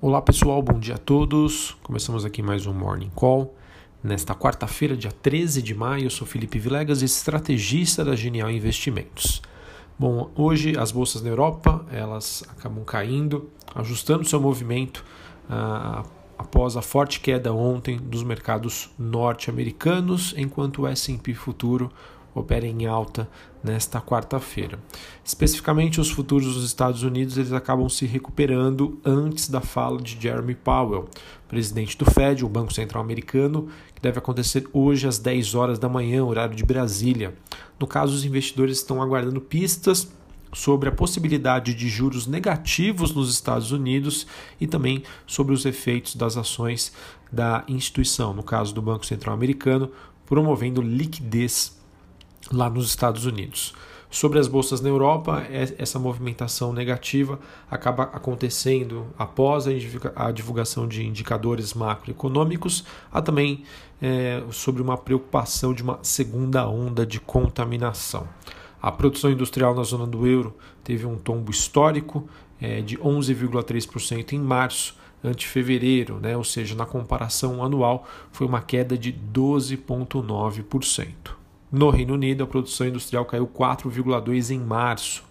Olá pessoal, bom dia a todos. Começamos aqui mais um Morning Call. Nesta quarta-feira, dia 13 de maio, eu sou Felipe Vilegas, estrategista da Genial Investimentos. Bom, hoje as bolsas na Europa elas acabam caindo, ajustando seu movimento ah, após a forte queda ontem dos mercados norte-americanos, enquanto o S&P futuro opera em alta nesta quarta-feira. Especificamente, os futuros dos Estados Unidos eles acabam se recuperando antes da fala de Jeremy Powell, presidente do Fed, o Banco Central Americano, que deve acontecer hoje às 10 horas da manhã, horário de Brasília. No caso, os investidores estão aguardando pistas sobre a possibilidade de juros negativos nos Estados Unidos e também sobre os efeitos das ações da instituição, no caso do Banco Central Americano, promovendo liquidez lá nos Estados Unidos. Sobre as bolsas na Europa, é, essa movimentação negativa acaba acontecendo após a divulgação de indicadores macroeconômicos, há também é, sobre uma preocupação de uma segunda onda de contaminação. A produção industrial na zona do euro teve um tombo histórico é, de 11,3% em março, ante fevereiro, né? ou seja, na comparação anual, foi uma queda de 12,9%. No Reino Unido, a produção industrial caiu 4,2% em março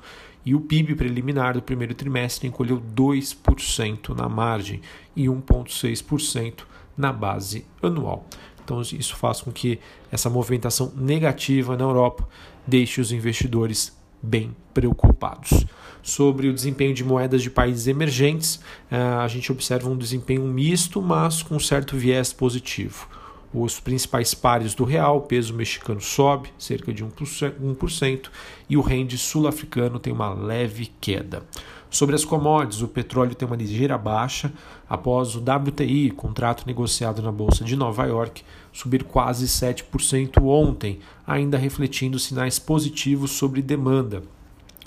e o PIB preliminar do primeiro trimestre encolheu 2% na margem e 1,6% na base anual. Então, isso faz com que essa movimentação negativa na Europa deixe os investidores bem preocupados. Sobre o desempenho de moedas de países emergentes, eh, a gente observa um desempenho misto, mas com certo viés positivo. Os principais pares do real, o peso mexicano sobe cerca de 1%, e o rende sul-africano tem uma leve queda. Sobre as commodities, o petróleo tem uma ligeira baixa após o WTI, contrato negociado na Bolsa de Nova York, subir quase 7% ontem, ainda refletindo sinais positivos sobre demanda,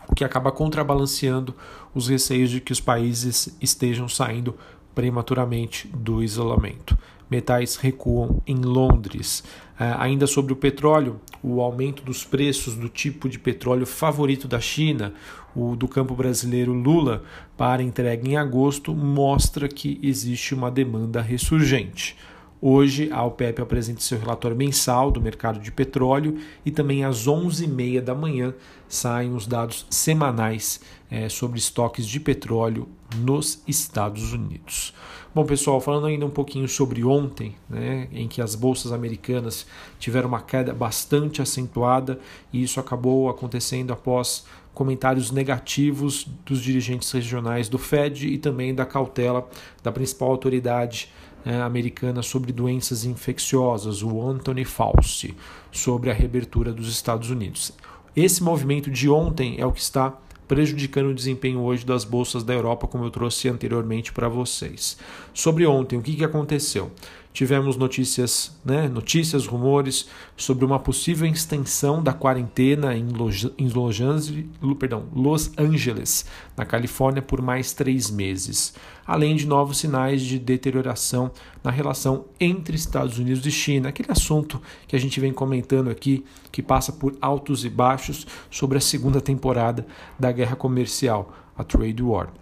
o que acaba contrabalanceando os receios de que os países estejam saindo prematuramente do isolamento metais recuam em Londres. Uh, ainda sobre o petróleo, o aumento dos preços do tipo de petróleo favorito da China, o do campo brasileiro Lula, para entrega em agosto, mostra que existe uma demanda ressurgente. Hoje, a OPEP apresenta seu relatório mensal do mercado de petróleo e também às 11h30 da manhã saem os dados semanais é, sobre estoques de petróleo nos Estados Unidos. Bom, pessoal, falando ainda um pouquinho sobre ontem, né, em que as bolsas americanas tiveram uma queda bastante acentuada e isso acabou acontecendo após comentários negativos dos dirigentes regionais do Fed e também da cautela da principal autoridade né, americana sobre doenças infecciosas, o Anthony Fauci, sobre a reabertura dos Estados Unidos. Esse movimento de ontem é o que está prejudicando o desempenho hoje das bolsas da Europa, como eu trouxe anteriormente para vocês. Sobre ontem, o que, que aconteceu? Tivemos notícias, né, notícias, rumores sobre uma possível extensão da quarentena em Los, em Angeles, perdão, Los Angeles, na Califórnia, por mais três meses, além de novos sinais de deterioração na relação entre Estados Unidos e China, aquele assunto que a gente vem comentando aqui, que passa por altos e baixos sobre a segunda temporada da guerra comercial, a Trade War.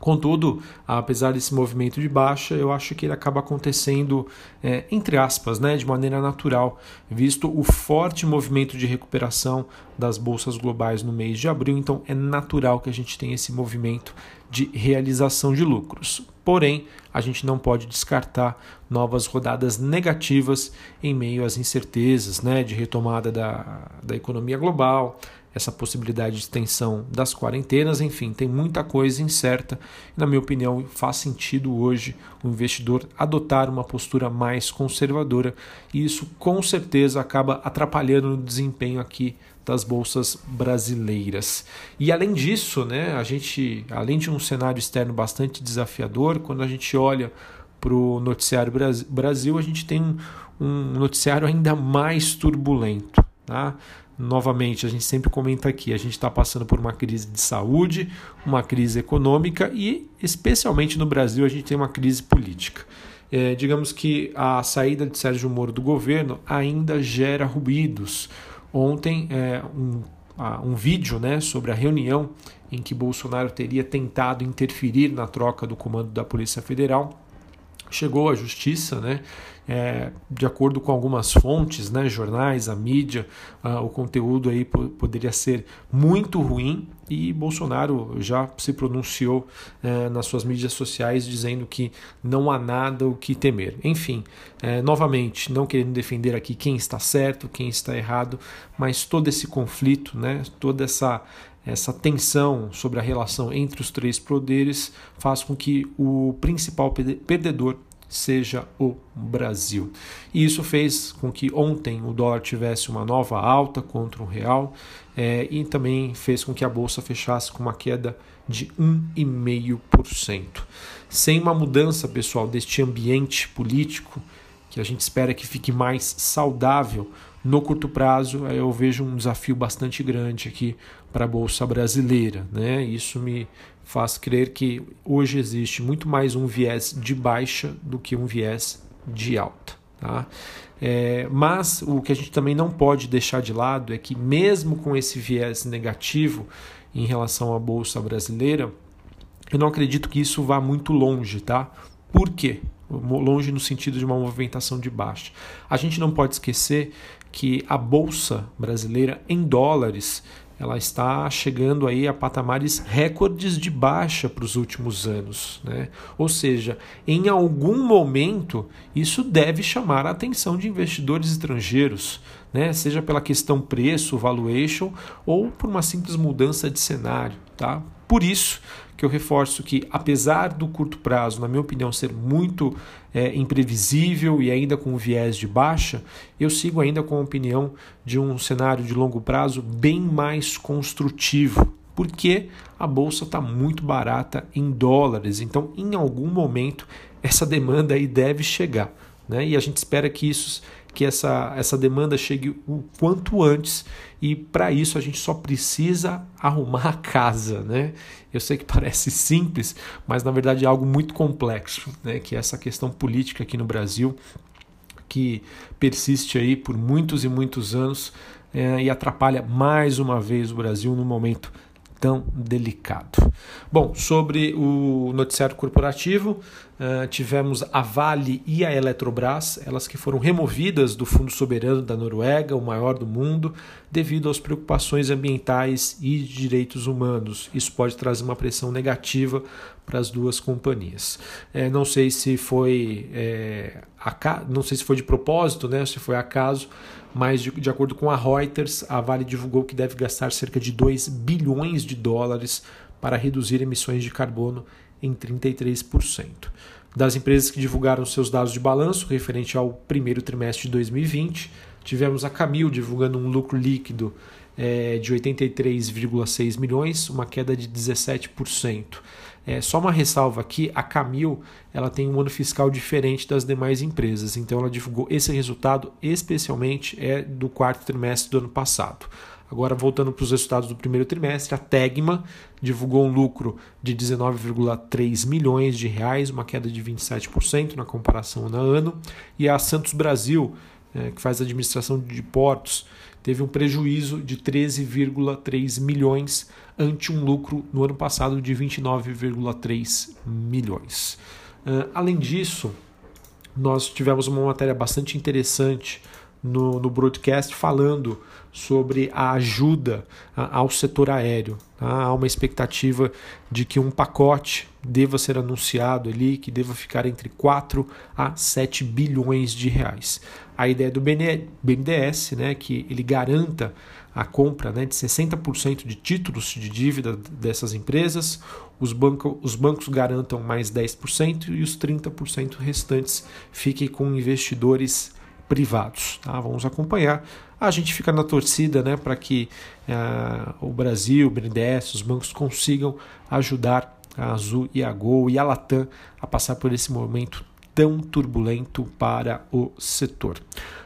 Contudo, apesar desse movimento de baixa, eu acho que ele acaba acontecendo, é, entre aspas, né, de maneira natural, visto o forte movimento de recuperação das bolsas globais no mês de abril. Então, é natural que a gente tenha esse movimento de realização de lucros. Porém, a gente não pode descartar novas rodadas negativas em meio às incertezas né, de retomada da, da economia global, essa possibilidade de extensão das quarentenas, enfim, tem muita coisa incerta. Na minha opinião, faz sentido hoje o investidor adotar uma postura mais conservadora e isso com certeza acaba atrapalhando o desempenho aqui das bolsas brasileiras. E além disso, né, a gente, além de um cenário externo bastante desafiador, quando a gente olha para o noticiário Brasil, a gente tem um noticiário ainda mais turbulento. Tá? Novamente, a gente sempre comenta aqui, a gente está passando por uma crise de saúde, uma crise econômica e, especialmente no Brasil, a gente tem uma crise política. É, digamos que a saída de Sérgio Moro do governo ainda gera ruídos. Ontem, é, um, um vídeo né, sobre a reunião em que Bolsonaro teria tentado interferir na troca do comando da Polícia Federal chegou à justiça, né? É, de acordo com algumas fontes, né, jornais, a mídia, uh, o conteúdo aí poderia ser muito ruim e Bolsonaro já se pronunciou uh, nas suas mídias sociais dizendo que não há nada o que temer. Enfim, uh, novamente, não querendo defender aqui quem está certo, quem está errado, mas todo esse conflito, né, toda essa essa tensão sobre a relação entre os três poderes faz com que o principal perdedor seja o Brasil. E isso fez com que ontem o dólar tivesse uma nova alta contra o real é, e também fez com que a bolsa fechasse com uma queda de 1,5%. Sem uma mudança, pessoal, deste ambiente político, que a gente espera que fique mais saudável, no curto prazo eu vejo um desafio bastante grande aqui para a bolsa brasileira, né? Isso me faz crer que hoje existe muito mais um viés de baixa do que um viés de alta, tá? É, mas o que a gente também não pode deixar de lado é que mesmo com esse viés negativo em relação à bolsa brasileira, eu não acredito que isso vá muito longe, tá? Por quê? Longe no sentido de uma movimentação de baixa. A gente não pode esquecer que a bolsa brasileira em dólares ela está chegando aí a patamares recordes de baixa para os últimos anos, né? Ou seja, em algum momento isso deve chamar a atenção de investidores estrangeiros, né? Seja pela questão preço, valuation ou por uma simples mudança de cenário, tá? Por isso que eu reforço que, apesar do curto prazo, na minha opinião, ser muito é, imprevisível e ainda com viés de baixa, eu sigo ainda com a opinião de um cenário de longo prazo bem mais construtivo, porque a bolsa está muito barata em dólares. Então, em algum momento, essa demanda aí deve chegar. Né? E a gente espera que isso que essa, essa demanda chegue o quanto antes e para isso a gente só precisa arrumar a casa, né? Eu sei que parece simples, mas na verdade é algo muito complexo, né? Que é essa questão política aqui no Brasil que persiste aí por muitos e muitos anos é, e atrapalha mais uma vez o Brasil no momento tão delicado. Bom, sobre o noticiário corporativo, uh, tivemos a Vale e a Eletrobras, elas que foram removidas do Fundo Soberano da Noruega, o maior do mundo, devido às preocupações ambientais e de direitos humanos. Isso pode trazer uma pressão negativa para as duas companhias. É, não sei se foi é, não sei se foi de propósito, né, se foi acaso, mas de, de, acordo com a Reuters, a Vale divulgou que deve gastar cerca de 2 bilhões de dólares para reduzir emissões de carbono em 33%. Das empresas que divulgaram seus dados de balanço referente ao primeiro trimestre de 2020, tivemos a Camil divulgando um lucro líquido é, de 83,6 milhões, uma queda de 17%. É, só uma ressalva aqui, a Camil ela tem um ano fiscal diferente das demais empresas, então ela divulgou esse resultado especialmente é do quarto trimestre do ano passado. Agora, voltando para os resultados do primeiro trimestre, a Tegma divulgou um lucro de 19,3 milhões de reais, uma queda de 27% na comparação ano a ano, e a Santos Brasil, é, que faz administração de portos, teve um prejuízo de 13,3 milhões ante um lucro no ano passado de 29,3 milhões. Uh, além disso, nós tivemos uma matéria bastante interessante no, no broadcast falando sobre a ajuda ao setor aéreo. Tá? Há uma expectativa de que um pacote deva ser anunciado ali, que deva ficar entre 4 a 7 bilhões de reais. A ideia do BNDES né, que ele garanta a compra né, de 60% de títulos de dívida dessas empresas, os, banco, os bancos garantam mais 10% e os 30% restantes fiquem com investidores privados. Tá? Vamos acompanhar. A gente fica na torcida né, para que uh, o Brasil, o BNDES, os bancos consigam ajudar a Azul e a Gol e a Latam a passar por esse momento tão turbulento para o setor.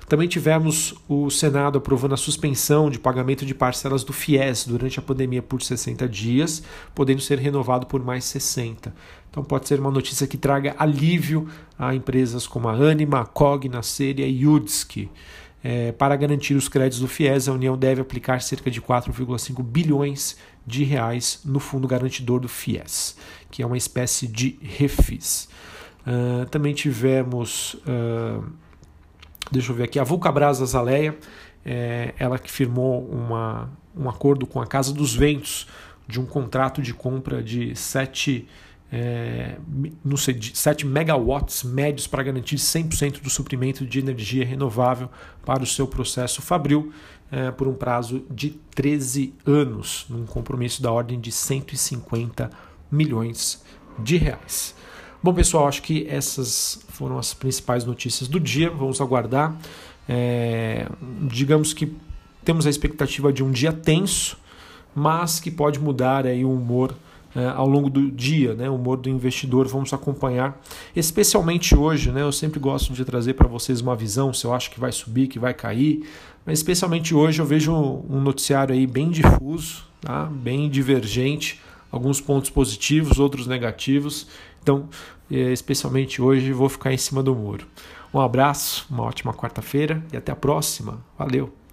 Também tivemos o Senado aprovando a suspensão de pagamento de parcelas do FIES durante a pandemia por 60 dias, podendo ser renovado por mais 60. Então pode ser uma notícia que traga alívio a empresas como a Anima, a Cogna, a Seria e Udski. É, para garantir os créditos do FIES, a União deve aplicar cerca de 4,5 bilhões de reais no fundo garantidor do FIES, que é uma espécie de refis. Uh, também tivemos, uh, deixa eu ver aqui, a Vulcabras Azaleia, é, ela que firmou uma, um acordo com a Casa dos Ventos de um contrato de compra de 7 é, não sei, 7 megawatts médios para garantir 100% do suprimento de energia renovável para o seu processo fabril é, por um prazo de 13 anos, num compromisso da ordem de 150 milhões de reais. Bom, pessoal, acho que essas foram as principais notícias do dia. Vamos aguardar. É, digamos que temos a expectativa de um dia tenso, mas que pode mudar aí o humor é, ao longo do dia, né, o humor do investidor, vamos acompanhar, especialmente hoje, né, eu sempre gosto de trazer para vocês uma visão, se eu acho que vai subir, que vai cair, mas especialmente hoje eu vejo um noticiário aí bem difuso, tá, bem divergente, alguns pontos positivos, outros negativos, então, é, especialmente hoje, vou ficar em cima do muro. Um abraço, uma ótima quarta-feira e até a próxima. Valeu!